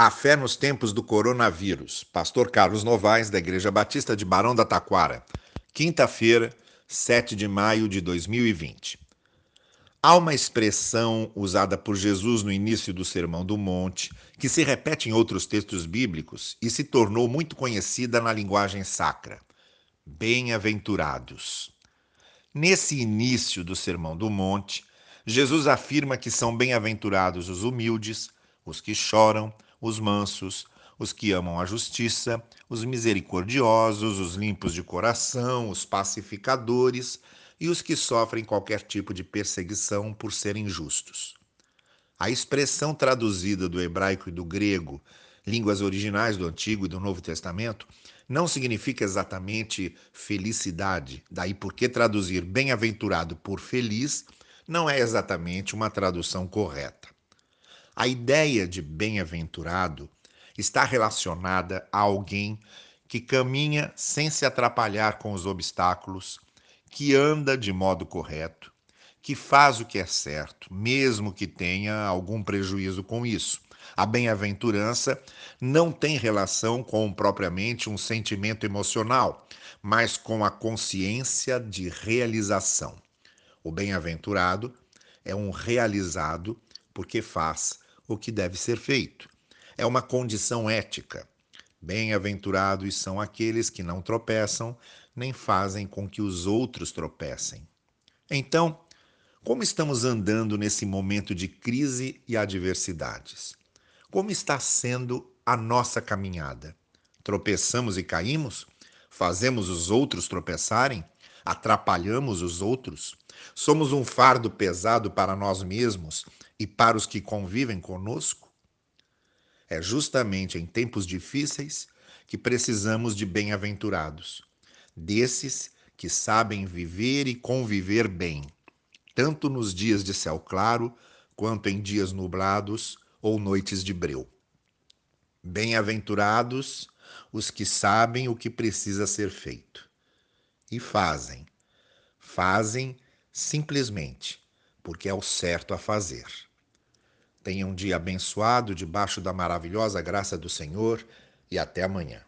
A fé nos tempos do coronavírus. Pastor Carlos Novaes, da Igreja Batista de Barão da Taquara. Quinta-feira, 7 de maio de 2020. Há uma expressão usada por Jesus no início do Sermão do Monte, que se repete em outros textos bíblicos e se tornou muito conhecida na linguagem sacra: bem-aventurados. Nesse início do Sermão do Monte, Jesus afirma que são bem-aventurados os humildes, os que choram, os mansos, os que amam a justiça, os misericordiosos, os limpos de coração, os pacificadores e os que sofrem qualquer tipo de perseguição por serem justos. A expressão traduzida do hebraico e do grego, línguas originais do Antigo e do Novo Testamento, não significa exatamente felicidade, daí porque traduzir bem-aventurado por feliz não é exatamente uma tradução correta. A ideia de bem-aventurado está relacionada a alguém que caminha sem se atrapalhar com os obstáculos, que anda de modo correto, que faz o que é certo, mesmo que tenha algum prejuízo com isso. A bem-aventurança não tem relação com propriamente um sentimento emocional, mas com a consciência de realização. O bem-aventurado é um realizado porque faz o que deve ser feito. É uma condição ética. Bem-aventurados são aqueles que não tropeçam, nem fazem com que os outros tropecem. Então, como estamos andando nesse momento de crise e adversidades? Como está sendo a nossa caminhada? Tropeçamos e caímos? Fazemos os outros tropeçarem? Atrapalhamos os outros? Somos um fardo pesado para nós mesmos e para os que convivem conosco? É justamente em tempos difíceis que precisamos de bem-aventurados, desses que sabem viver e conviver bem, tanto nos dias de céu claro quanto em dias nublados ou noites de breu. Bem-aventurados os que sabem o que precisa ser feito e fazem. Fazem simplesmente porque é o certo a fazer. Tenha um dia abençoado debaixo da maravilhosa graça do Senhor e até amanhã.